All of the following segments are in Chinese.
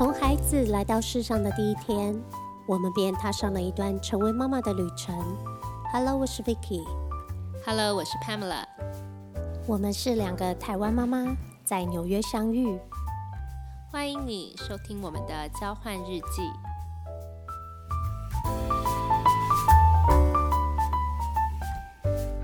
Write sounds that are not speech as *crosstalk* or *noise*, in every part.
从孩子来到世上的第一天，我们便踏上了一段成为妈妈的旅程。Hello，我是 Vicky。Hello，我是 Pamela。我们是两个台湾妈妈，在纽约相遇。欢迎你收听我们的交换日记。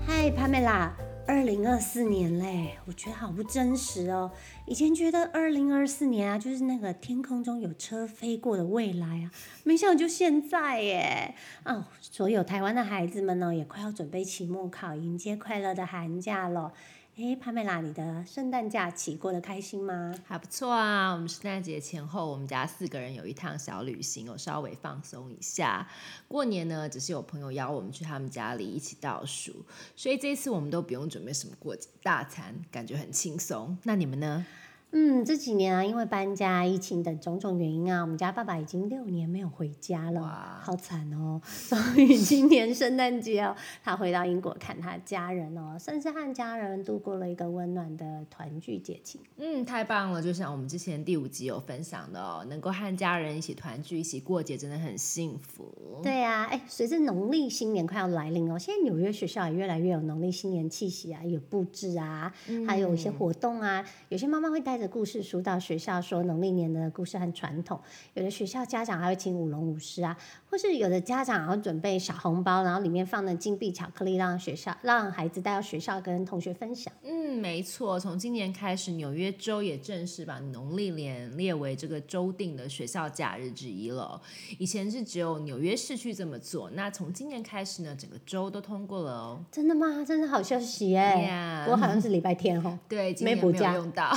嗨，帕梅拉，二零二四年嘞，我觉得好不真实哦。以前觉得二零二四年啊，就是那个天空中有车飞过的未来啊，没想到就现在耶！哦，所有台湾的孩子们呢，也快要准备期末考，迎接快乐的寒假了。诶，帕梅拉，你的圣诞假期过得开心吗？还不错啊，我们圣诞节前后，我们家四个人有一趟小旅行，我稍微放松一下。过年呢，只是有朋友邀我们去他们家里一起倒数，所以这次我们都不用准备什么过节大餐，感觉很轻松。那你们呢？嗯，这几年啊，因为搬家、疫情等种种原因啊，我们家爸爸已经六年没有回家了，哇好惨哦。终于今年圣诞节哦，他回到英国看他家人哦，甚至和家人度过了一个温暖的团聚节庆。嗯，太棒了！就像我们之前第五集有分享的哦，能够和家人一起团聚、一起过节，真的很幸福。对呀、哎，随着农历新年快要来临哦，现在纽约学校也越来越有农历新年气息啊，有布置啊，还有一些活动啊。有些妈妈会带着故事书到学校说农历年的故事和传统，有的学校家长还会请舞龙舞狮啊，或是有的家长还会准备小红包，然后里面放的金币巧克力，让学校让孩子带到学校跟同学分享。嗯，没错，从今年开始，纽约州也正式把农历年列为这个州定的学校假日之一了。以前是只有纽约市区这么做，那从今年开始呢，整个州都通过了哦。真的吗？真的好消息耶 Yeah 不过好像是礼拜天哦。*laughs* 对，今年没有没补假用到。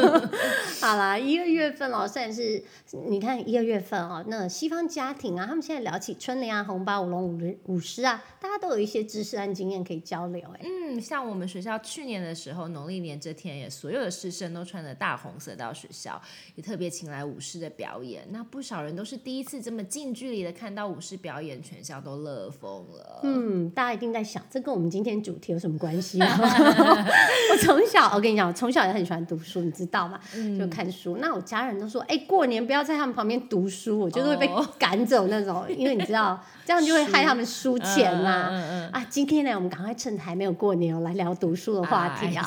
*laughs* 好啦，一二月份哦，算是你看一二月份哦，那西方家庭啊，他们现在聊起春联啊、红包、舞龙舞舞狮啊，大家都有一些知识和经验可以交流。哎，嗯，像我们学校去年的时候，农历年这天也所有的师生都穿着大红色到学校，也特别请来舞狮的表演。那不少人都是第一次这么近距离的看到舞狮表演，全校都乐疯了。嗯，大家一定在想，这跟我们今天主题有什么关系啊？*laughs* 我从小，我跟你讲，我从小也很喜欢读书，你知道嘛？就看书。那我家人都说，哎、过年不要在他们旁边读书，我就是会被哦赶走那种，*laughs* 因为你知道，这样就会害他们输钱嘛、嗯嗯嗯啊，今天呢，我们赶快趁还没有过年哦，来聊读书的话题啊。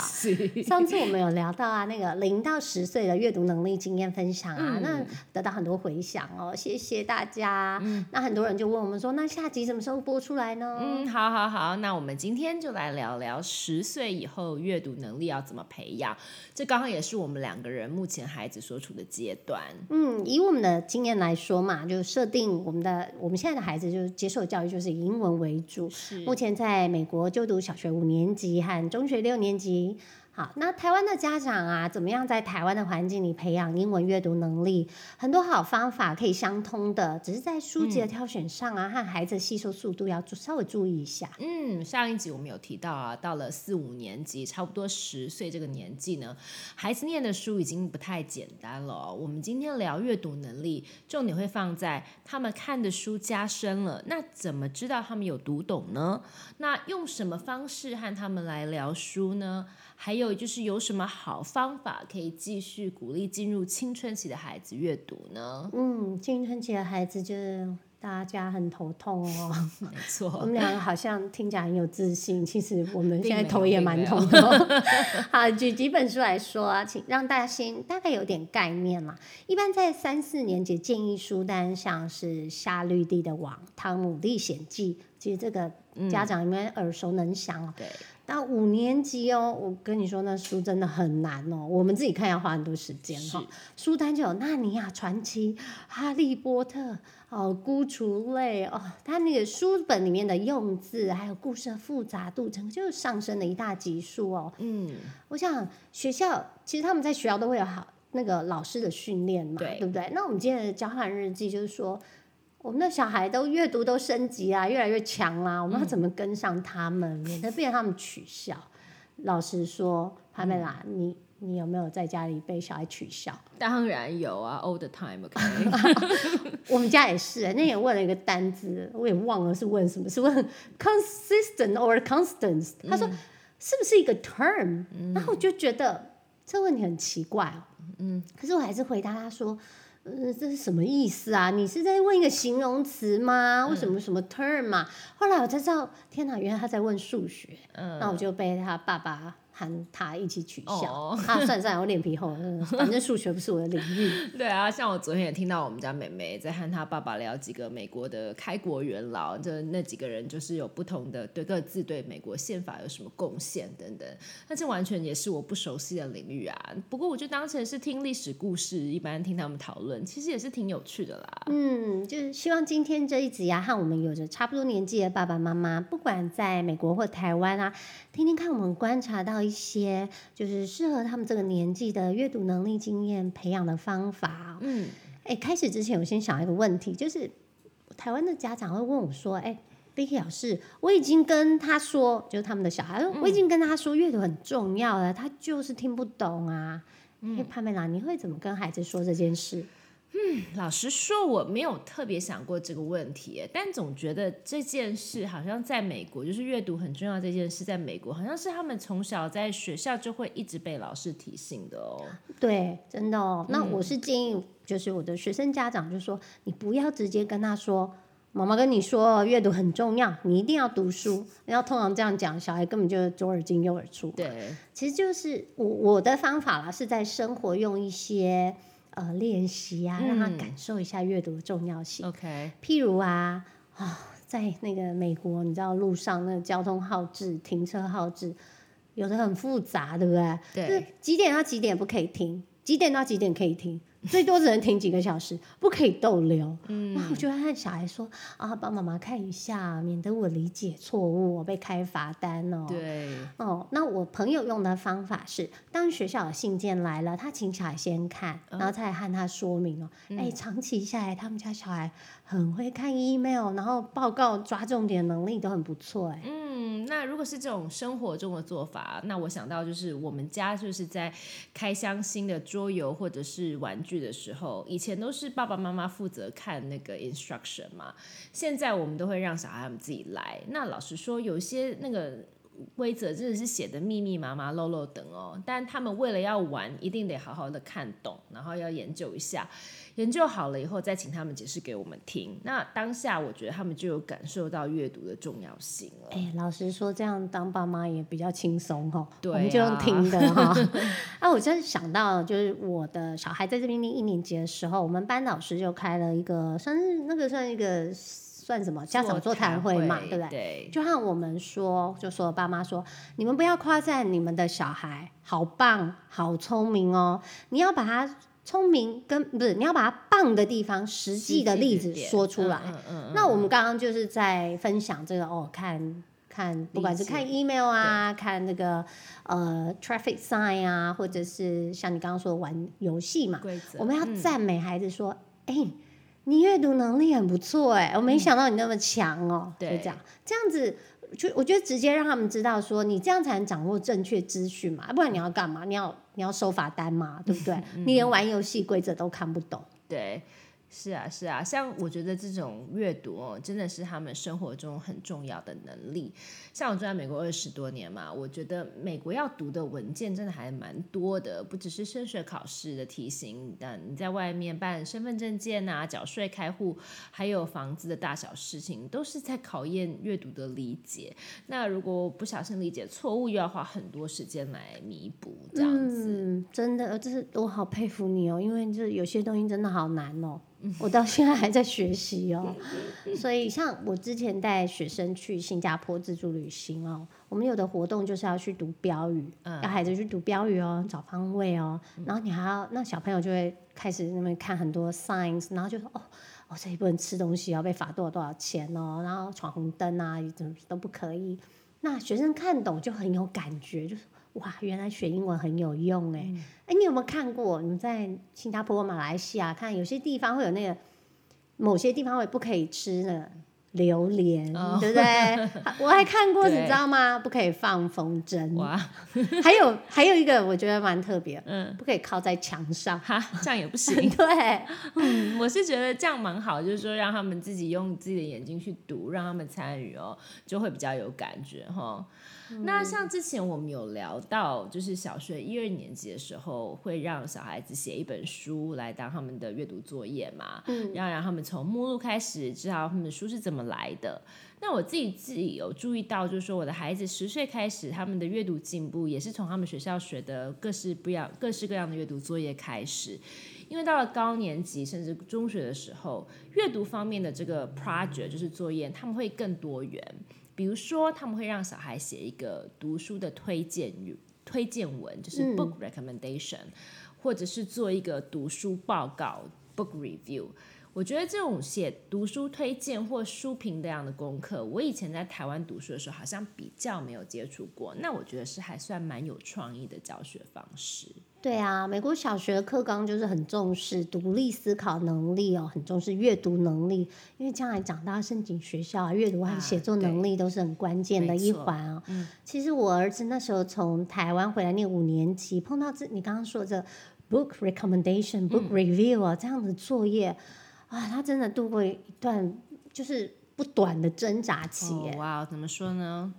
上次我们有聊到啊，那个零到十岁的阅读能力经验分享啊，嗯那得到很多回响哦，谢谢大家。那很多人就问我们说，那下集什么时候播出来呢？嗯，好好好，那我们今天就来聊聊十岁以后阅读能力要怎么培养。这刚好也是我们两个人目前孩子所处的阶段。嗯，以我们的经验来说嘛，就设定我们的我们现在的孩子就是接受教育就是以英文为主。目前在美国就读小学五年级和中学六年级。好，那台湾的家长啊，怎么样在台湾的环境里培养英文阅读能力？很多好方法可以相通的，只是在书籍的挑选上啊，和孩子吸收速度要稍微注意一下。嗯，上一集我们有提到啊，到了四五年级，差不多十岁这个年纪呢，孩子念的书已经不太简单了哦、我们今天聊阅读能力，重点会放在他们看的书加深了，那怎么知道他们有读懂呢？那用什么方式和他们来聊书呢？还有就是有什么好方法可以继续鼓励进入青春期的孩子阅读呢？嗯，青春期的孩子就是大家很头痛哦。*laughs* 没错我错，们两个好像听起来很有自信，其实我们现在头也蛮痛的哦。*laughs* 好，举几本书来说啊，请让大家先大概有点概念嘛。一般在三四年级建议书单像是《夏绿蒂的网》《汤姆历险记》，其实这个家长应该耳熟能详哦。对，到五年级哦，我跟你说，那书真的很难哦，我们自己看要花很多时间哈、书单就有《纳尼亚传奇》《哈利波特》哦，《孤雏类》哦，它那个书本里面的用字还有故事的复杂度，整个就是上升了一大级数哦。嗯，我想学校其实他们在学校都会有好那个老师的训练嘛，对不对？那我们今天的交换日记就是说，我们的小孩都阅读都升级啊，越来越强啦、我们要怎么跟上他们，免得被他们取笑？老实说，帕梅拉，你你有没有在家里被小孩取笑？*laughs* 当然有啊，all the time，OK，*laughs* 我们家也是，那也问了一个单字，我也忘了是问什么，是问 consistent or constant。他说是不是一个 term？、然后我就觉得这问题很奇怪哦。嗯，可是我还是回答他说呃，这是什么意思啊？你是在问一个形容词吗？为什么什么 term 嘛？后来我才知道，天哪，原来他在问数学。嗯，那我就被他爸爸。和他一起取笑，哦他算算我脸皮厚，嗯 *laughs* 反正数学不是我的领域。对啊，像我昨天也听到我们家妹妹在和她爸爸聊几个美国的开国元老，就那几个人就是有不同的对各自对美国宪法有什么贡献等等，那这完全也是我不熟悉的领域啊。不过我就当成是听历史故事，一般听他们讨论，其实也是挺有趣的啦。嗯，就是希望今天这一集啊、和我们有着差不多年纪的爸爸妈妈，不管在美国或台湾啊，听听看我们观察到一些就是适合他们这个年纪的阅读能力经验培养的方法。嗯，哎，开始之前我先想一个问题，就是台湾的家长会问我说：“哎，Vicky 老师，我已经跟他说，就是他们的小孩，我已经跟他说阅读很重要了，他就是听不懂啊。”哎，潘美拉，你会怎么跟孩子说这件事？老实说，我没有特别想过这个问题，但总觉得这件事好像在美国，就是阅读很重要这件事，在美国好像是他们从小在学校就会一直被老师提醒的哦。对，真的哦。那我是建议，就是我的学生家长就说，你不要直接跟他说，妈妈跟你说阅读很重要，你一定要读书。然后通常这样讲，小孩根本就左耳进右耳出。对，其实就是我我的方法啦，是在生活用一些呃练习啊，让他嗯感受一下阅读的重要性。OK，譬如啊啊，在那个美国，你知道路上那个交通号志、停车号志，有的很复杂，对不对？对就是几点到几点不可以停，几点到几点可以停，最多只能停几个小时，不可以逗留。嗯，然后我就会和小孩说啊，帮妈妈看一下，免得我理解错误，我被开罚单哦。对，哦，那我朋友用的方法是，当学校的信件来了，他请小孩先看，然后再和他说明哦。哎、长期下来，他们家小孩很会看 email，然后报告抓重点能力都很不错。哎，嗯，嗯那如果是这种生活中的做法，那我想到就是我们家就是在开箱新的桌游或者是玩具的时候，以前都是爸爸妈妈负责看那个 instruction 嘛，现在我们都会让小孩他们自己来。那老实说，有些那个。规则真的是写的密密麻麻、漏漏等哦，但他们为了要玩，一定得好好的看懂，然后要研究一下，研究好了以后再请他们解释给我们听。那当下我觉得他们就有感受到阅读的重要性了。哎，老实说，这样当爸妈也比较轻松哈。对我们就用啊听的哈。*laughs* 啊，我真的想到，就是我的小孩在这边念一年级的时候，我们班老师就开了一个，算是那个算一个算什么家长座谈会嘛，对不对？对，就和我们说，就说爸妈说，你们不要夸赞你们的小孩好棒、好聪明哦，你要把他聪明跟不是，你要把他棒的地方实际的例子点说出来。嗯嗯嗯那我们刚刚就是在分享这个哦，看看不管是看 email 啊，看那个呃 traffic sign 啊，或者是像你刚刚说的玩游戏嘛，我们要嗯。赞美孩子说，哎、你阅读能力很不错哎，我没想到你那么强哦，就对。这样，这样子。就我觉得直接让他们知道说，你这样才能掌握正确资讯嘛，不然你要干嘛？你要你要收罚单嘛，对不对？你连玩游戏规则都看不懂。对。是啊，是啊，像我觉得这种阅读哦，真的是他们生活中很重要的能力。像我住在美国二十多年嘛，我觉得美国要读的文件真的还蛮多的，不只是升学考试的题型，但你在外面办身份证件啊、缴税、开户，还有房子的大小事情，都是在考验阅读的理解。那如果不小心理解错误，又要花很多时间来弥补，这样子。真的，这是我好佩服你哦，因为就是有些东西真的好难哦，我到现在还在学习哦。所以像我之前带学生去新加坡自助旅行哦，我们有的活动就是要去读标语，要孩子去读标语哦，找方位哦，然后你还要那小朋友就会开始那边看很多 signs，然后就说哦。哦，这里不能吃东西，要被罚多少多少钱哦，然后闯红灯啊，怎么都不可以。那学生看懂就很有感觉，就是哇，原来学英文很有用哎！哎、你有没有看过？你们在新加坡、马来西亚看，有些地方会有那个，某些地方会不可以吃的榴莲，哦对不对？*laughs* 我还看过，你知道吗？不可以放风筝，哇，还有还有一个我觉得蛮特别，嗯，不可以靠在墙上。哈，这样也不行。*laughs* 对，嗯，我是觉得这样蛮好，就是说让他们自己用自己的眼睛去读，让他们参与哦，就会比较有感觉哈。那像之前我们有聊到，就是小学一二年级的时候，会让小孩子写一本书来当他们的阅读作业嘛，嗯，要让他们从目录开始知道他们的书是怎么来的。那我自己自己有注意到，就是说我的孩子十岁开始，他们的阅读进步也是从他们学校学的各式不一样、各式各样的阅读作业开始。因为到了高年级甚至中学的时候，阅读方面的这个 project 就是作业，他们会更多元。比如说，他们会让小孩写一个读书的推荐语、推荐文，就是嗯 book recommendation，、或者是做一个读书报告 book review。我觉得这种写读书推荐或书评这样的功课，我以前在台湾读书的时候好像比较没有接触过。那我觉得是还算蛮有创意的教学方式。对啊，美国小学课纲就是很重视独立思考能力哦，很重视阅读能力，因为将来长大申请学校啊，阅读啊和写作能力都是很关键的一环哦。嗯其实我儿子那时候从台湾回来念五年级，碰到这你刚刚说的 book recommendation、book 嗯 review 啊、这样的作业啊，他真的度过一段就是不短的挣扎期哇，怎么说呢？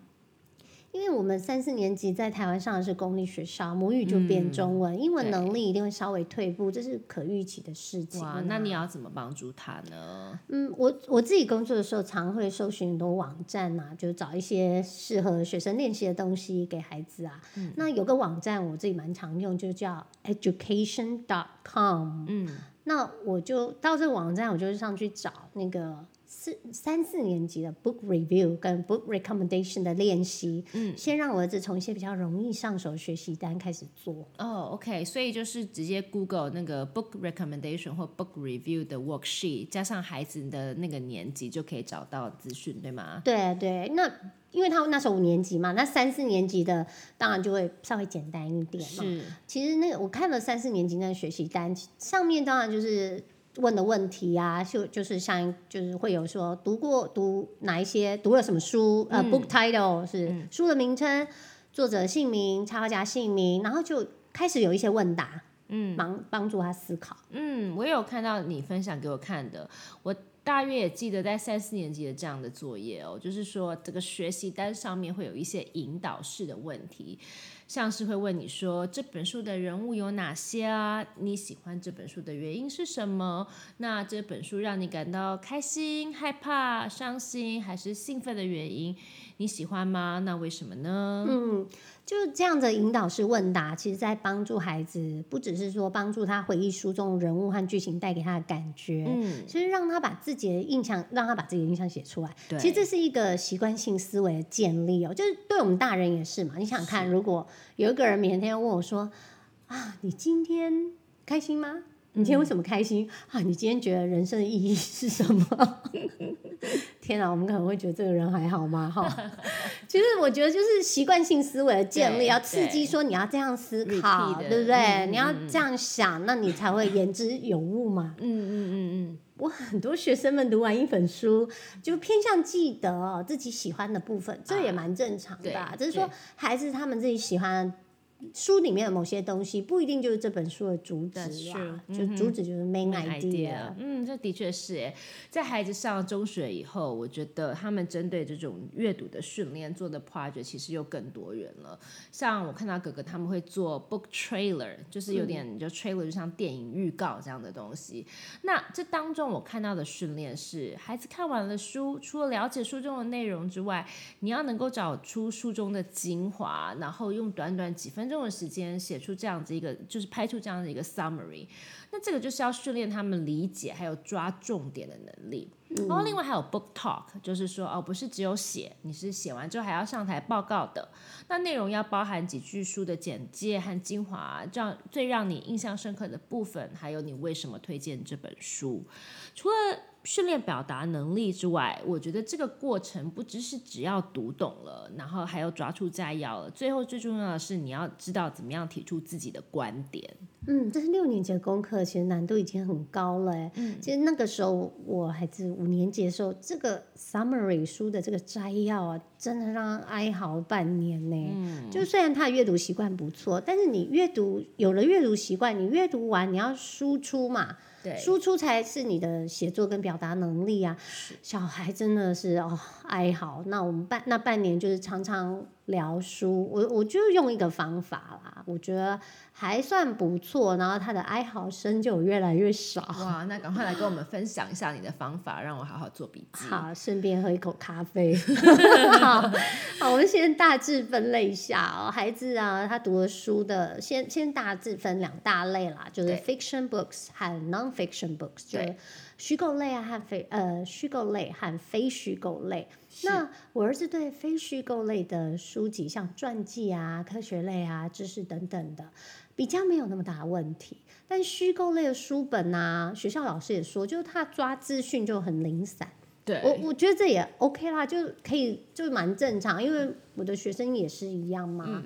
因为我们三四年级在台湾上的是公立学校，母语就变中文，英文能力一定会稍微退步，这是可预期的事情啊。哇，那你要怎么帮助他呢？嗯，我我自己工作的时候，常会搜寻很多网站啊，就找一些适合学生练习的东西给孩子啊。嗯那有个网站我自己蛮常用，就叫 education.com。嗯，那我就到这个网站，我就上去找那个四三四年级的 book review 跟 book recommendation 的练习。嗯，先让我儿子从一些比较容易上手的学习单开始做。哦、o k 所以就是直接 Google 那个 book recommendation 或 book review 的 worksheet，加上孩子的那个年级就可以找到资讯，对吗？对对，那因为他那时候五年级嘛，那三四年级的当然就会稍微简单一点嘛。是，其实那个我看了三四年级那个学习单，上面当然就是问的问题啊，就就是像就是会有说读过读哪一些读了什么书，呃、嗯。b o o k title 是嗯。书的名称、作者姓名、插画家姓名，然后就开始有一些问答，嗯。帮帮助他思考。嗯，我有看到你分享给我看的，我大约也记得在三四年级的这样的作业哦，就是说这个学习单上面会有一些引导式的问题，像是会问你说这本书的人物有哪些啊？你喜欢这本书的原因是什么？那这本书让你感到开心、害怕、伤心还是兴奋的原因，你喜欢吗？那为什么呢？嗯，就这样的引导式问答，其实在帮助孩子，不只是说帮助他回忆书中人物和剧情带给他的感觉，嗯，其实让他把自己的印象，让他把自己的印象写出来。对，其实这是一个习惯性思维的建立哦，就是对我们大人也是嘛。你想想看，如果有一个人每天要问我说：“啊，你今天开心吗？你今天为什么开心？啊，你今天觉得人生的意义是什么？” *laughs* 天啊，我们可能会觉得这个人还好吗？哈，*laughs* 其实我觉得就是习惯性思维的建立，要刺激对说你要这样思考对不对？嗯你要这样想，那你才会言之有物嘛。嗯嗯嗯嗯。我很多学生们读完一本书，就偏向记得哦自己喜欢的部分，这也蛮正常的、啊。只是说，孩子他们自己喜欢的书里面的某些东西，不一定就是这本书的主旨啊。就主旨就是 main main idea。嗯，这的确是诶。在孩子上中学以后，我觉得他们针对这种阅读的训练做的 project 其实又更多元了。像我看到哥哥他们会做 book trailer，就是有点就 trailer 就像电影预告这样的东西。那这当中我看到的训练是，孩子看完了书，除了了解书中的内容之外，你要能够找出书中的精华，然后用短短几分钟用的时间写出这样子一个，就是拍出这样的一个 summary。那这个就是要训练他们理解还有抓重点的能力。然后另外还有 book talk，就是说哦，不是只有写，你是写完之后还要上台报告的。那内容要包含几句书的简介和精华，这样最让你印象深刻的部分，还有你为什么推荐这本书。除了训练表达能力之外，我觉得这个过程不只是只要读懂了，然后还要抓出摘要了，最后最重要的是你要知道怎么样提出自己的观点。嗯，这是六年级的功课，其实难度已经很高了哎。嗯其实那个时候我孩子五年级的时候，这个 summary 书的这个摘要啊，真的让他哀嚎半年呢。嗯，就虽然他的阅读习惯不错，但是你阅读有了阅读习惯，你阅读完你要输出嘛，对，输出才是你的写作跟表达能力啊。小孩真的是哦哀嚎，那我们半那半年就是常常聊书，我我就用一个方法啦，我觉得还算不错，然后他的哀嚎声就越来越少。哇，*laughs* 那赶快来跟我们分享一下你的方法，让我好好做笔记。好，顺便喝一口咖啡。*laughs* 好，好，我们先大致分类一下哦。孩子啊，他读的书的，先先大致分两大类啦，就是 fiction books 和 non-fiction books，就对是虚构类啊和非呃虚构类和非虚构类。那我儿子对非虚构类的书籍，像传记啊、科学类啊、知识等等的，比较没有那么大的问题。但虚构类的书本啊，学校老师也说，就是他抓资讯就很零散。对，我我觉得这也 OK 啦，就可以就蛮正常，因为我的学生也是一样嘛。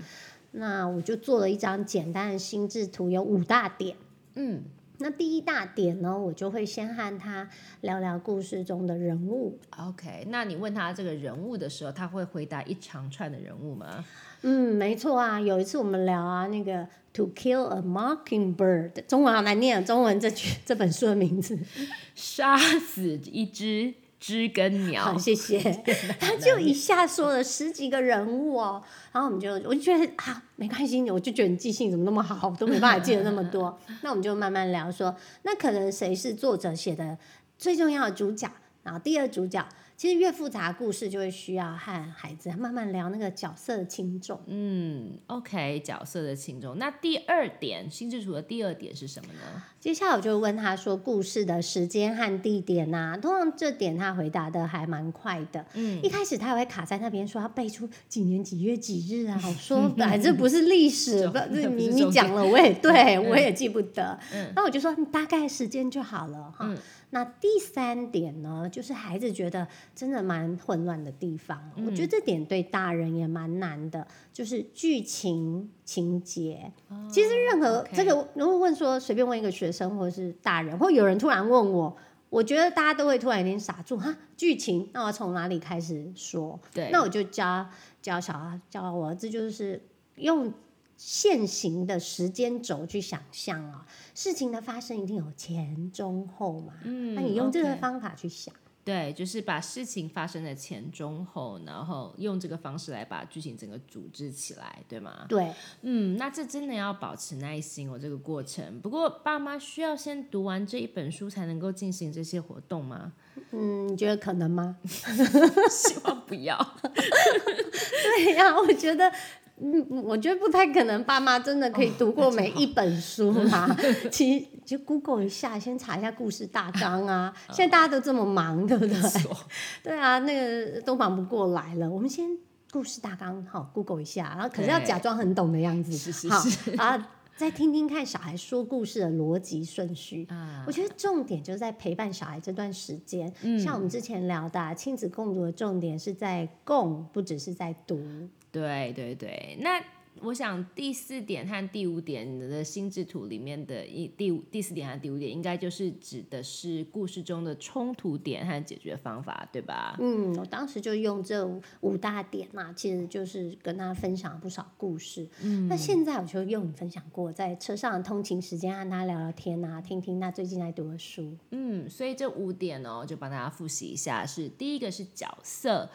那我就做了一张简单的心智图，有五大点。嗯，那第一大点呢，我就会先和他聊聊故事中的人物。OK，那你问他这个人物的时候，他会回答一长串的人物吗？嗯，没错啊。有一次我们聊啊，那个《To Kill a Mockingbird》，中文好难念啊，中文这句这本书的名字。*laughs* 杀死一只知根 *laughs* 鸟好，。谢谢。*laughs* 他就一下说了十几个人物哦，然后我们就我就觉得啊，没关系，我就觉得你记性怎么那么好，都没办法记得那么多。*laughs* 那我们就慢慢聊说，那可能谁是作者写的最重要的主角，然后第二主角。其实越复杂的故事就会需要和孩子慢慢聊那个角色的轻重。嗯，OK，角色的轻重。那第二点，心智图的第二点是什么呢？接下来我就问他说故事的时间和地点呐、通常这点他回答的还蛮快的。嗯，一开始他还会卡在那边说要背出几年几月几日啊，我说 *laughs* 反正不是历史，你你讲了我也 *laughs* 对我也记不得。嗯那我就说你大概时间就好了哈。嗯那第三点呢，就是孩子觉得真的蛮混乱的地方，我觉得这点对大人也蛮难的，就是剧情情节。其实任何这个，如果问说随便问一个学生或者是大人，或有人突然问我，我觉得大家都会突然有点傻住哈。剧情，那我从哪里开始说？对，那我就教教小孩教我儿子，就是用现行的时间轴去想象啊，事情的发生一定有前中后嘛。嗯那你用这个方法去想。对，就是把事情发生的前中后，然后用这个方式来把剧情整个组织起来，对吗？对，嗯，那这真的要保持耐心哦，这个过程。不过，爸妈需要先读完这一本书才能够进行这些活动吗？嗯，你觉得可能吗？*laughs* 希望不要。对呀、我觉得。嗯，我觉得不太可能，爸妈真的可以读过每一本书啦。*laughs* 其实就 Google 一下，先查一下故事大纲啊。现在大家都这么忙，对不对？*laughs* 对啊，那个都忙不过来了。我们先故事大纲好 Google 一下，然后可是要假装很懂的样子。是是好是啊，再听听看小孩说故事的逻辑顺序。啊我觉得重点就是在陪伴小孩这段时间。嗯像我们之前聊的啊、亲子共读的重点是在共，不只是在读。对对对，那我想第四点和第五点你的心智图里面的一第五第四点和第五点，应该就是指的是故事中的冲突点和解决方法，对吧？嗯，我当时就用这五五大点嘛，其实就是跟他分享了不少故事。嗯，那现在我就用你分享过，在车上的通勤时间和他聊聊天啊，听听他最近在读的书。嗯，所以这五点哦，就帮大家复习一下：是第一个是角色，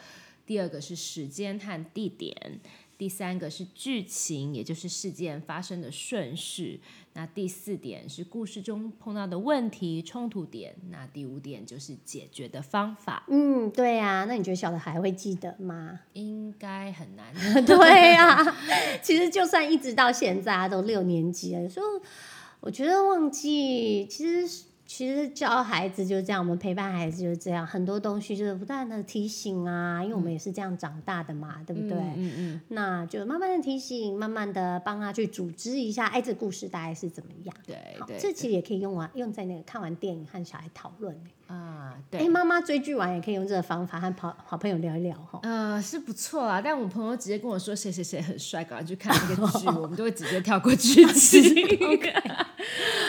第二个是时间和地点，第三个是剧情，也就是事件发生的顺序。那第四点是故事中碰到的问题、冲突点。那第五点就是解决的方法，嗯，对呀、那你觉得小的还会记得吗？应该很难。*laughs* 对呀、*laughs* 其实就算一直到现在啊都六年级了，有时候我觉得忘记其实。其实教孩子就是这样，我们陪伴孩子就是这样，很多东西就是不断的提醒啊，因为我们也是这样长大的嘛，对不对？嗯嗯嗯，那就慢慢的提醒，慢慢的帮他去组织一下，哎，这故事大概是怎么样？对这其实也可以用完用在那个看完电影和小孩讨论。啊，对哎，对。妈妈追剧完也可以用这个方法和好好朋友聊一聊哈。呃，是不错啦，但我朋友直接跟我说谁谁谁很帅，赶快去看那个剧，*laughs* 我们就会直接跳过剧 *laughs* 情。*laughs*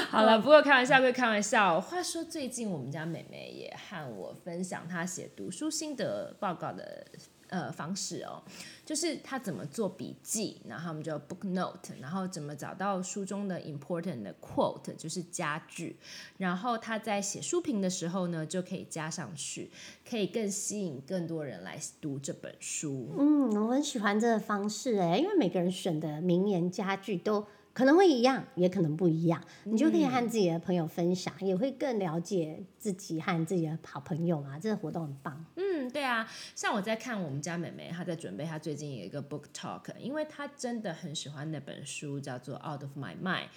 *laughs* 好了，不过开玩笑归开玩笑。话说最近我们家妹妹也和我分享她写读书心得报告的呃方式哦，就是她怎么做笔记，然后我们就 book note，然后怎么找到书中的 important 的 quote，就是佳句，然后她在写书评的时候呢，就可以加上去，可以更吸引更多人来读这本书。嗯，我很喜欢这个方式哎，因为每个人选的名言佳句都。可能会一样，也可能不一样。你就可以和自己的朋友分享，也会更了解自己和自己的好朋友嘛。这个活动很棒。嗯，对啊。像我在看我们家妹妹，她在准备她最近有一个 book talk，因为她真的很喜欢那本书，叫做《Out of My Mind》。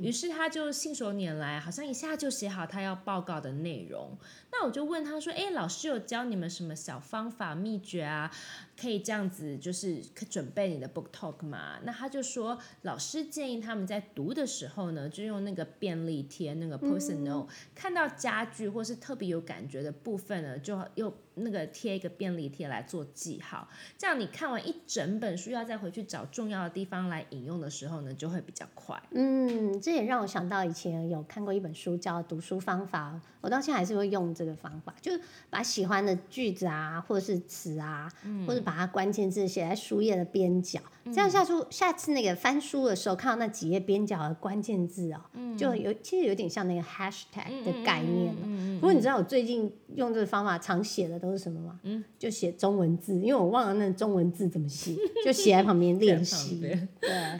于是她就信手拈来，好像一下就写好她要报告的内容。那我就问她说：“哎，老师有教你们什么小方法秘诀啊？可以这样子就是准备你的 book talk 嘛？”那他就说：“老师建议。”他们在读的时候呢，就用那个便利贴，那个 personal，看到家具或是特别有感觉的部分呢，就又。那个贴一个便利贴来做记号，这样你看完一整本书，要再回去找重要的地方来引用的时候呢，就会比较快。嗯，这也让我想到以前有看过一本书叫《读书方法》，我到现在还是会用这个方法，就是把喜欢的句子啊，或者是词啊，或者把它关键字写在书页的边角，这样下书下次那个翻书的时候看到那几页边角的关键字哦，就有其实有点像那个 hashtag 的概念了。不过你知道我最近用这个方法常写的都是什么嘛？嗯，就写中文字，因为我忘了那中文字怎么写，*laughs* 就写在旁边练习。对，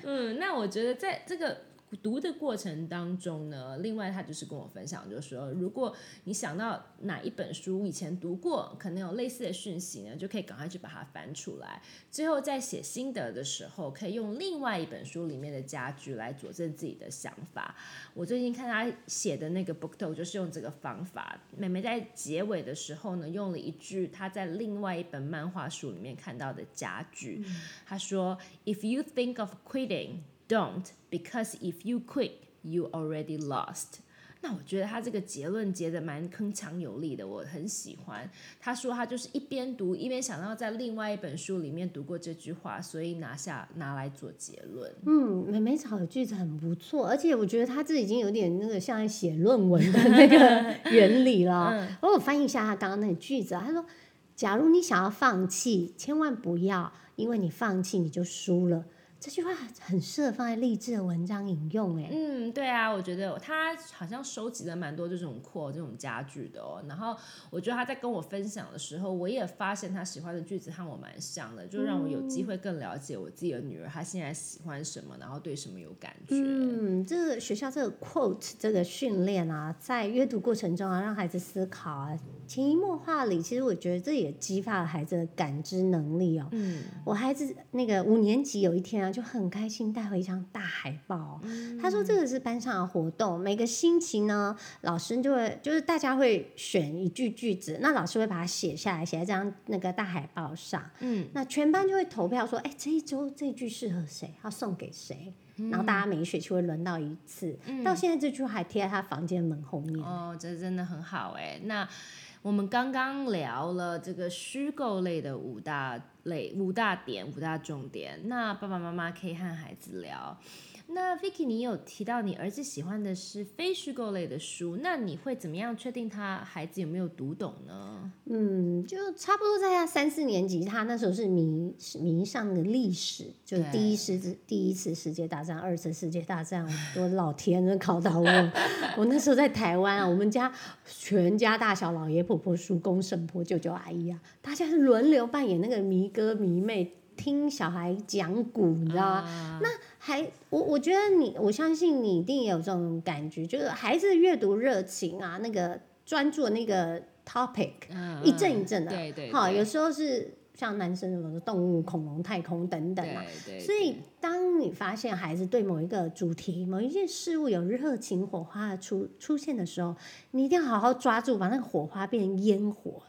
嗯，那我觉得在这个。读的过程当中呢，另外他就是跟我分享，就是说，如果你想到哪一本书以前读过，可能有类似的讯息呢，就可以赶快去把它翻出来。最后在写心得的时候，可以用另外一本书里面的家具来佐证自己的想法。我最近看他写的那个 book talk 就是用这个方法。妹妹在结尾的时候呢，用了一句她在另外一本漫画书里面看到的家具，她说：“If you think of quitting。” Don't, because if you quit, you already lost. 那我觉得他这个结论结的蛮铿锵有力的，我很喜欢。他说他就是一边读一边想到在另外一本书里面读过这句话，所以拿下拿来做结论。嗯，美美草的句子很不错，而且我觉得他这已经有点那个像在写论文的那个 *laughs* 原理了。我翻译一下他刚刚那个句子啊，他说：假如你想要放弃，千万不要，因为你放弃你就输了。这句话很适合放在励志的文章引用，哎，嗯，对啊，我觉得他好像收集了蛮多这种扩这种家具的哦。然后我觉得他在跟我分享的时候，我也发现他喜欢的句子和我蛮像的，就让我有机会更了解我自己的女儿，她现在喜欢什么，然后对什么有感觉。嗯，这个学校这个 quote 这个训练啊，在阅读过程中啊，让孩子思考啊，潜移默化里，其实我觉得这也激发了孩子的感知能力哦。嗯，我孩子那个五年级有一天啊。就很开心带回一张大海报，他说这个是班上的活动，每个星期呢，老师就会就是大家会选一句句子，那老师会把它写下来，写在这张那个大海报上，嗯，那全班就会投票说，哎，这一周这句适合谁，要送给谁，然后大家每一学期会轮到一次，嗯到现在这句还贴在他房间门后面，哦，这真的很好哎，那。我们刚刚聊了这个虚构类的五大类、五大点、五大重点，那爸爸妈妈可以和孩子聊。那 Vicky，你有提到你儿子喜欢的是非虚构类的书，那你会怎么样确定他孩子有没有读懂呢？嗯，就差不多在他三四年级，他那时候是迷迷上的历史，就第一世第一次世界大战、二次世界大战，我老天都考到我。*laughs* 我那时候在台湾啊，我们家全家大小、老爷婆婆、叔公婶婆、舅舅阿姨啊，大家是轮流扮演那个迷哥迷妹。听小孩讲古，你知道吗？那还我我觉得你，我相信你一定也有这种感觉，就是孩子阅读热情啊，那个专注那个 topic，一阵一阵的，对对，好，有时候是。像男生什么动物、恐龙、太空等等嘛，所以当你发现孩子对某一个主题、某一件事物有热情火花的出出现的时候，你一定要好好抓住，把那个火花变成烟火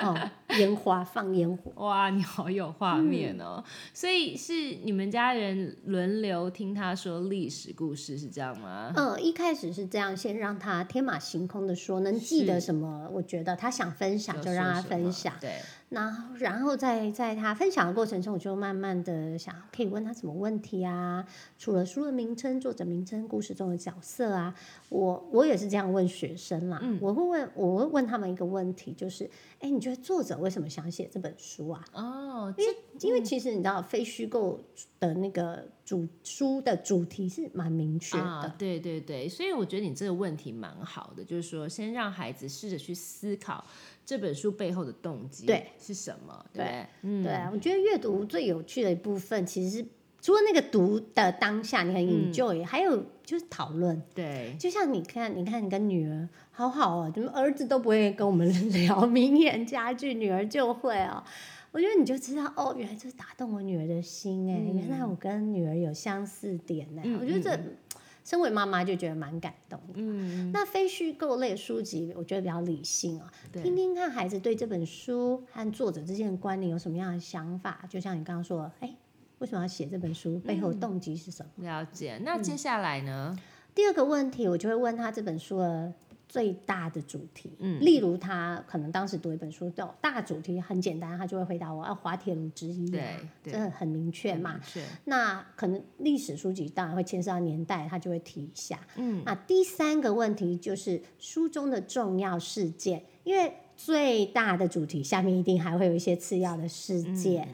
哦，烟花放烟火。哇，你好有画面哦！所以是你们家人轮流听他说历史故事是这样吗？嗯，一开始是这样，先让他天马行空的说，能记得什么，我觉得他想分享就让他分享。对。然后，然后在在他分享的过程中，我就慢慢的想，可以问他什么问题啊，除了书的名称、作者名称、故事中的角色啊，我我也是这样问学生啦。我会问，我会问他们一个问题，就是，哎，你觉得作者为什么想写这本书啊？哦，因为因为其实你知道，非虚构的那个主书的主题是蛮明确的。啊，对对对，所以我觉得你这个问题蛮好的，就是说先让孩子试着去思考这本书背后的动机对是什么，对？嗯，对啊，我觉得阅读最有趣的一部分，其实是除了那个读的当下你很 enjoy，、还有就是讨论。对，就像你看，你看你跟女儿好好哦，怎么儿子都不会跟我们聊名言佳句，女儿就会哦。我觉得你就知道哦，原来这是打动我女儿的心哎，原来我跟女儿有相似点哎。嗯我觉得这身为妈妈就觉得蛮感动的。嗯，那非虚构类书籍，我觉得比较理性啊，对听听看孩子对这本书和作者之间的关联有什么样的想法。就像你刚刚说的，哎，为什么要写这本书？背后的动机是什么？了解。那接下来呢？第二个问题，我就会问他这本书的最大的主题。嗯例如他可能当时读一本书，叫大主题很简单，他就会回答我啊滑铁卢之一、啊，对对这很明确嘛。很明确，那可能历史书籍当然会牵涉到年代，他就会提一下。嗯，那第三个问题就是书中的重要事件，因为最大的主题下面一定还会有一些次要的事件。好，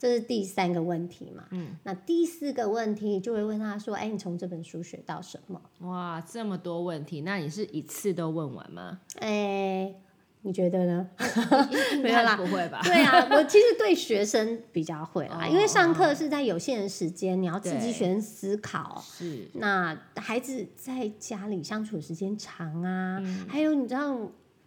这是第三个问题嘛。嗯，那第四个问题就会问他说：“哎，你从这本书学到什么哇，这么多问题，那你是一次都问完吗？？”哎，你觉得呢？*laughs* 没有啦不会吧？对啊，我其实对学生比较会啦，哦因为上课是在有限的时间，你要刺激对学生思考。是，那孩子在家里相处时间长啊，嗯还有你知道，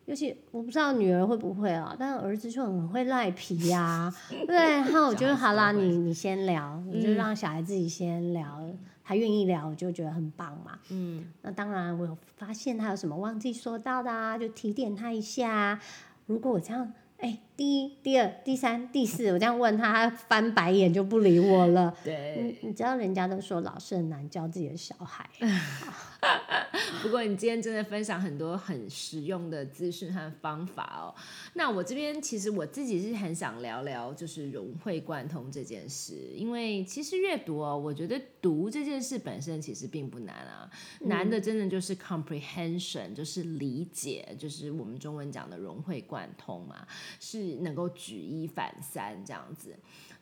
尤其我不知道女儿会不会啊，但儿子就很会赖皮呀、对，*laughs* 然后我觉得好啦，你你先聊，你就嗯让小孩自己先聊，他愿意聊，我就觉得很棒嘛。嗯，那当然，我有发现他有什么忘记说到的啊，就提点他一下啊。如果我这样，哎，第一、第二、第三、第四，我这样问他，他翻白眼就不理我了。对。你你知道人家都说老师很难教自己的小孩，*laughs* 不过你今天真的分享很多很实用的资讯和方法哦。那我这边其实我自己是很想聊聊，就是融会贯通这件事，因为其实阅读哦，我觉得读这件事本身其实并不难啊，难的真的就是 comprehension，就是理解，就是我们中文讲的融会贯通嘛，是能够举一反三这样子。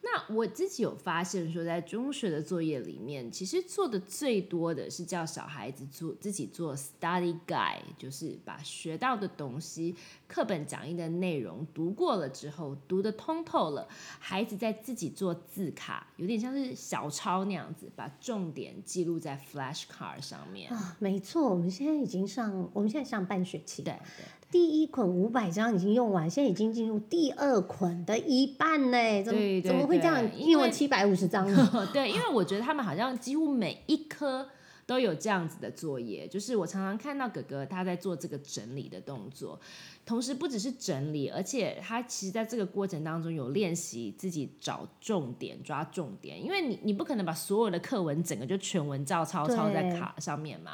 那我自己有发现说，在中学的作业里面，其实做的最多的是叫小孩子做自己做 study guide，就是把学到的东西、课本讲义的内容读过了之后，读得通透了，孩子在自己做字卡，有点像是小抄那样子，把重点记录在 flash card 上面。啊，没错，我们现在已经上，我们现在上半学期，对对。第一捆五百张已经用完，现在已经进入第二捆的一半呢，怎么怎么会这样？对因为用了七百五十张呢？*laughs* 对，因为我觉得他们好像几乎每一科都有这样子的作业，就是我常常看到哥哥他在做这个整理的动作，同时不只是整理，而且他其实在这个过程当中有练习自己找重点、抓重点，因为你你不可能把所有的课文整个就全文照抄抄在卡上面嘛，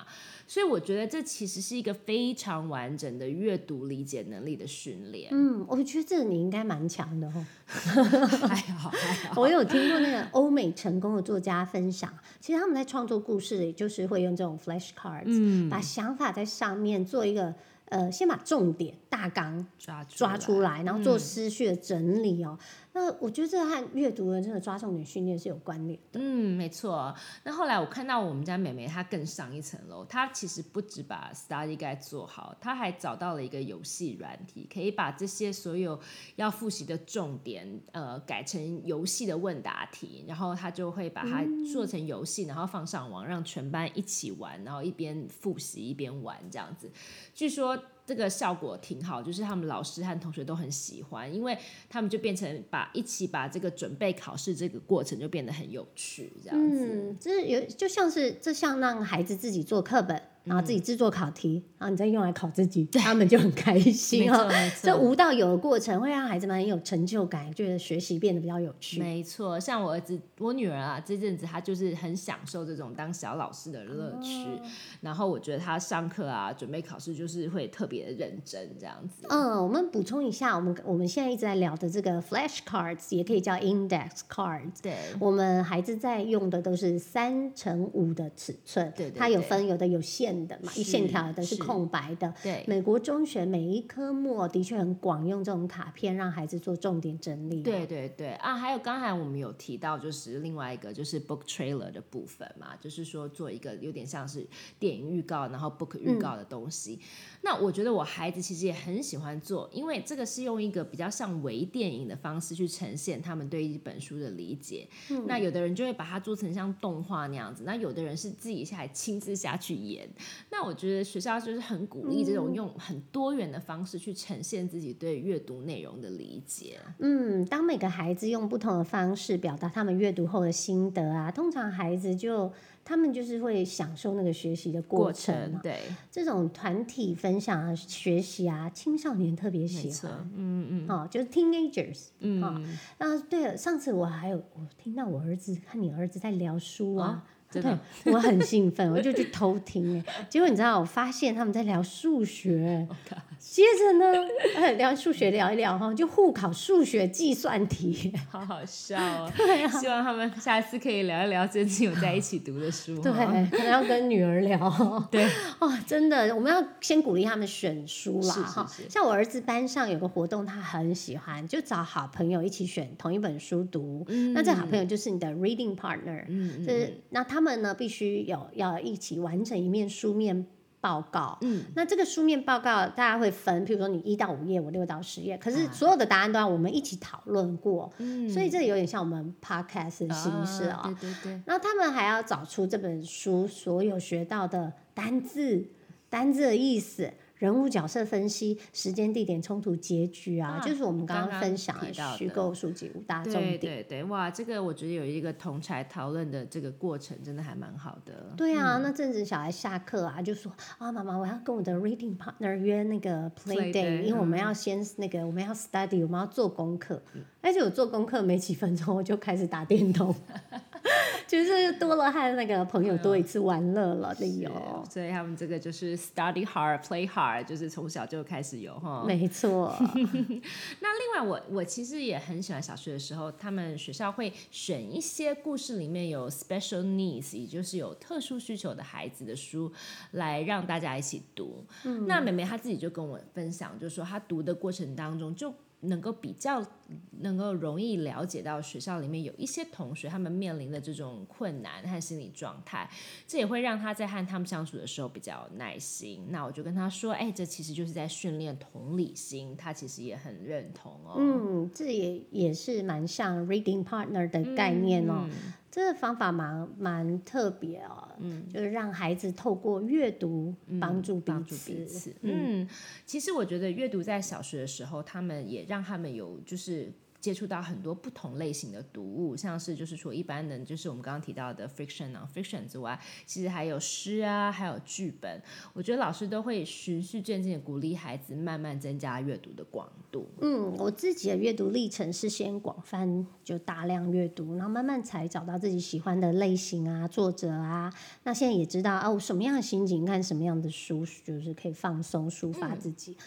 所以我觉得这其实是一个非常完整的阅读理解能力的训练。嗯，我觉得这你应该蛮强的哦。*laughs* 还好还好，我有听过那个欧美成功的作家分享，其实他们在创作故事里，就是会用这种 flash cards，、嗯，把想法在上面做一个呃，先把重点大纲抓出抓出来，然后做嗯思绪的整理哦。那我觉得这和阅读的这个抓重点训练是有关联的。嗯，没错。那后来我看到我们家妹妹她更上一层楼，她其实不止把 study guide 做好，她还找到了一个游戏软体，可以把这些所有要复习的重点，呃，改成游戏的问答题，然后她就会把它做成游戏，然后放上网，让全班一起玩，然后一边复习一边玩这样子。据说这个效果挺好，就是他们老师和同学都很喜欢，因为他们就变成把一起把这个准备考试这个过程就变得很有趣，这样子。嗯，这有就像是这像让孩子自己做课本，然后自己制作考题，然后你再用来考自己，他们就很开心哦这无到有的过程会让孩子们很有成就感，觉得学习变得比较有趣。没错，像我儿子、我女儿啊，这阵子她就是很享受这种当小老师的乐趣。哦然后我觉得她上课啊，准备考试就是会特别的认真这样子。嗯，我们补充一下，我们我们现在一直在聊的这个 flashcards 也可以叫 index cards。对，我们孩子在用的都是三乘五的尺寸，对对它有分有的有线的嘛，一线条的是是空白的。对美国中学每一科目的确很广用这种卡片，让孩子做重点整理。对对对啊，还有刚才我们有提到，就是另外一个就是 book trailer 的部分嘛，就是说做一个有点像是电影预告，然后 book 预告的东西。那我觉得我孩子其实也很喜欢做，因为这个是用一个比较像微电影的方式去呈现他们对一本书的理解。那有的人就会把它做成像动画那样子，那有的人是自己下来亲自下去演。那我觉得学校就是很鼓励这种用很多元的方式去呈现自己对阅读内容的理解。嗯，当每个孩子用不同的方式表达他们阅读后的心得啊，通常孩子就他们就是会享受那个学习的过程啊。对，这种团体分享啊、学习啊，青少年特别喜错欢。，嗯嗯哦，就是 teenagers。嗯啊啊，对了，上次我还有我听到我儿子和你儿子在聊书啊，真的我很兴奋，我就去偷听哎，结果你知道，我发现他们在聊数学，接着呢，哎，聊数学聊一聊哈，就互考数学计算题，好好笑哦。对啊，希望他们下次可以聊一聊最近有在一起读的书。对，可能要跟女儿聊。*laughs* 对，哦，真的，我们要先鼓励他们选书啦，哈。像我儿子班上有个活动，他很喜欢，就找好朋友一起选同一本书读。那这好朋友就是你的 reading partner，嗯就是那他们呢必须有要一起完成一面书面报告。嗯，那这个书面报告大家会分，譬如说你一到五页，我六到十页，可是啊。所有的答案都要我们一起讨论过，嗯。所以这有点像我们 podcast 的形式啊哦。对对对，然后他们还要找出这本书所有学到的单字、单字的意思、人物角色分析、时间、地点、冲突、结局啊，啊就是我们刚刚分享的虚构书籍五大重对点。对对，哇，这个我觉得有一个同才讨论的这个过程，真的还蛮好的。对啊，那阵子小孩下课啊，就说啊，妈妈，我要跟我的 reading partner 约那个 play day，day，因为我们嗯要先那个我们要 study，我们要做功课。而且我做功课没几分钟，我就开始打电动，*laughs* *laughs* 就是多了和那个朋友多一次玩乐了理由。是所以他们这个就是 study hard, play hard，就是从小就开始有哈。没错，*laughs* 那另外我，我其实也很喜欢小学的时候，他们学校会选一些故事里面有 special needs，也就是有特殊需求的孩子的书，来让大家一起读。那妹妹她自己就跟我分享，就是说她读的过程当中就。能够比较能够容易了解到学校里面有一些同学他们面临的这种困难和心理状态，这也会让他在和他们相处的时候比较有耐心。那我就跟他说，哎，这其实就是在训练同理心，他其实也很认同哦。嗯，这也也是蛮像 reading partner 的概念哦。嗯这个方法蛮蛮特别哦，嗯，就是让孩子透过阅读帮助彼帮助此。彼此。嗯，其实我觉得阅读在小学的时候，他们也让他们有就是。接触到很多不同类型的读物，像是就是说一般的，就是我们刚刚提到的 fiction、non-fiction 之外，其实还有诗啊，还有剧本。我觉得老师都会循序渐进的鼓励孩子慢慢增加阅读的广度。嗯，我自己的阅读历程是先广泛就大量阅读，然后慢慢才找到自己喜欢的类型啊、作者啊。那现在也知道哦，什么样的心情看什么样的书，就是可以放松抒发自己。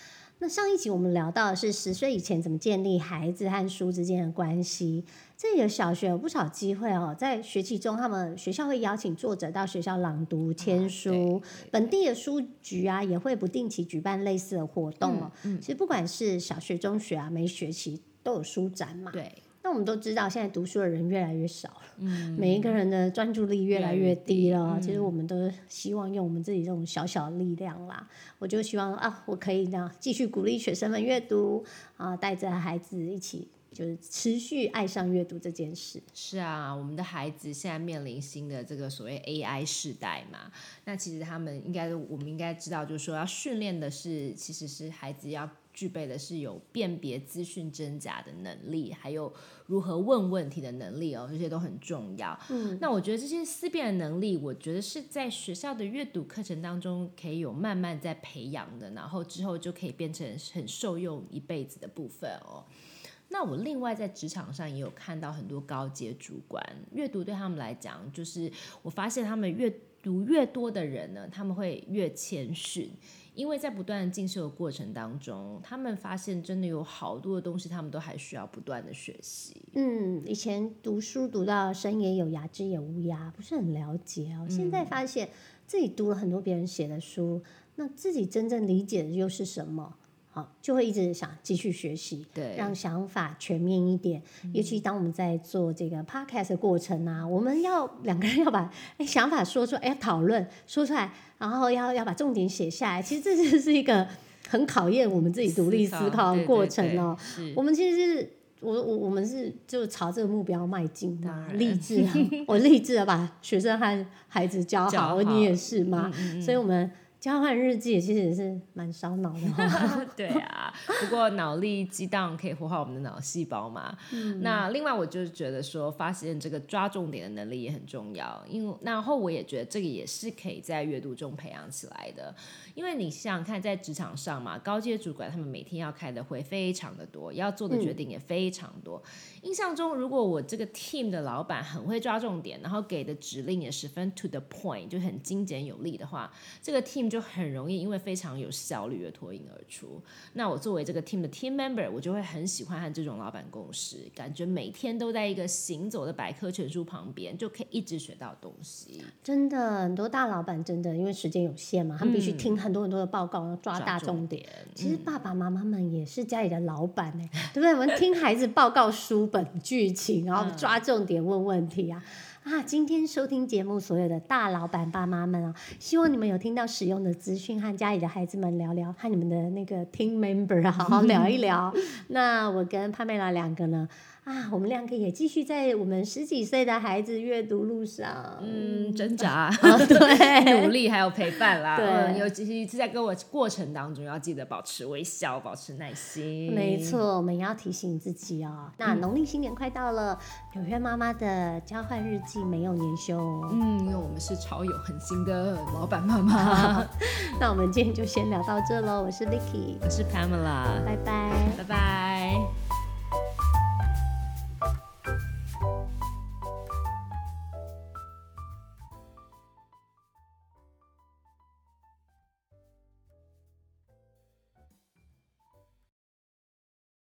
那上一集我们聊到的是十岁以前怎么建立孩子和书之间的关系。这里的小学有不少机会哦，在学期中，他们学校会邀请作者到学校朗读、签书，本地的书局啊也会不定期举办类似的活动哦。其实不管是小学、中学啊，每学期都有书展嘛。对，那我们都知道，现在读书的人越来越少了，每一个人的专注力越来越低了。其实我们都希望用我们自己这种小小的力量啦。我就希望啊，我可以这样继续鼓励学生们阅读啊，带着孩子一起。就是持续爱上阅读这件事。是啊，我们的孩子现在面临新的这个所谓 AI 时代嘛，那其实他们应该，我们应该知道，就是说要训练的是，其实是孩子要具备的是有辨别资讯真假的能力，还有如何问问题的能力哦，这些都很重要。嗯，那我觉得这些思辨的能力，我觉得是在学校的阅读课程当中可以有慢慢在培养的，然后之后就可以变成很受用一辈子的部分哦。那我另外在职场上也有看到很多高阶主管，阅读对他们来讲，就是我发现他们阅读越多的人呢，他们会越谦逊。因为在不断的进修的过程当中，他们发现真的有好多的东西，他们都还需要不断的学习。嗯，以前读书读到生也有涯，知也无涯，不是很了解哦。现在发现自己读了很多别人写的书，那自己真正理解的又是什么？好，就会一直想继续学习，对，让想法全面一点。尤其当我们在做这个 podcast 的过程啊，我们要两个人要把哎想法说出来，哎讨论说出来，然后要要把重点写下来。其实这就是一个很考验我们自己独立思考的过程哦。我们其实是我我我们是就朝这个目标迈进的，励志啊！*laughs* 我励志的把学生和孩子教好，你也是吗？所以我们。交换日记其实也是蛮烧脑的哦。*laughs* *laughs* 对啊，不过脑力激荡可以活化我们的脑细胞嘛。那另外，我就是觉得说，发现这个抓重点的能力也很重要。因为然后我也觉得这个也是可以在阅读中培养起来的。因为你想想看，在职场上嘛，高阶主管他们每天要开的会非常的多，要做的决定也非常多。印象中，如果我这个 team 的老板很会抓重点，然后给的指令也十分 to the point，就很精简有力的话，这个 team 就很容易因为非常有效率而脱颖而出。那我作为这个 team 的 team member，我就会很喜欢和这种老板共事，感觉每天都在一个行走的百科全书旁边，就可以一直学到东西。真的，很多大老板真的因为时间有限嘛，他们必须听很多很多的报告，要抓大重点。其实爸爸妈妈们也是家里的老板呢，对不对？我们听孩子报告书本剧情，然后抓重点问问题啊。啊，今天收听节目所有的大老板爸妈们啊，希望你们有听到使用的资讯，和家里的孩子们聊聊，和你们的那个 team member 好好聊一聊。*laughs* 那我跟帕梅拉两个呢？啊，我们两个也继续在我们十几岁的孩子阅读路上，嗯，挣扎，*laughs* 对，努力还有陪伴啦，对，尤其是在跟我过程当中，要记得保持微笑，保持耐心。没错，我们要提醒自己哦。那农历新年快到了，纽约妈妈的交换日记没有年休，嗯，因为我们是超有恒心的老板妈妈。*laughs* 那我们今天就先聊到这喽，我是 Vicky，我是 Pamela，拜拜，拜拜。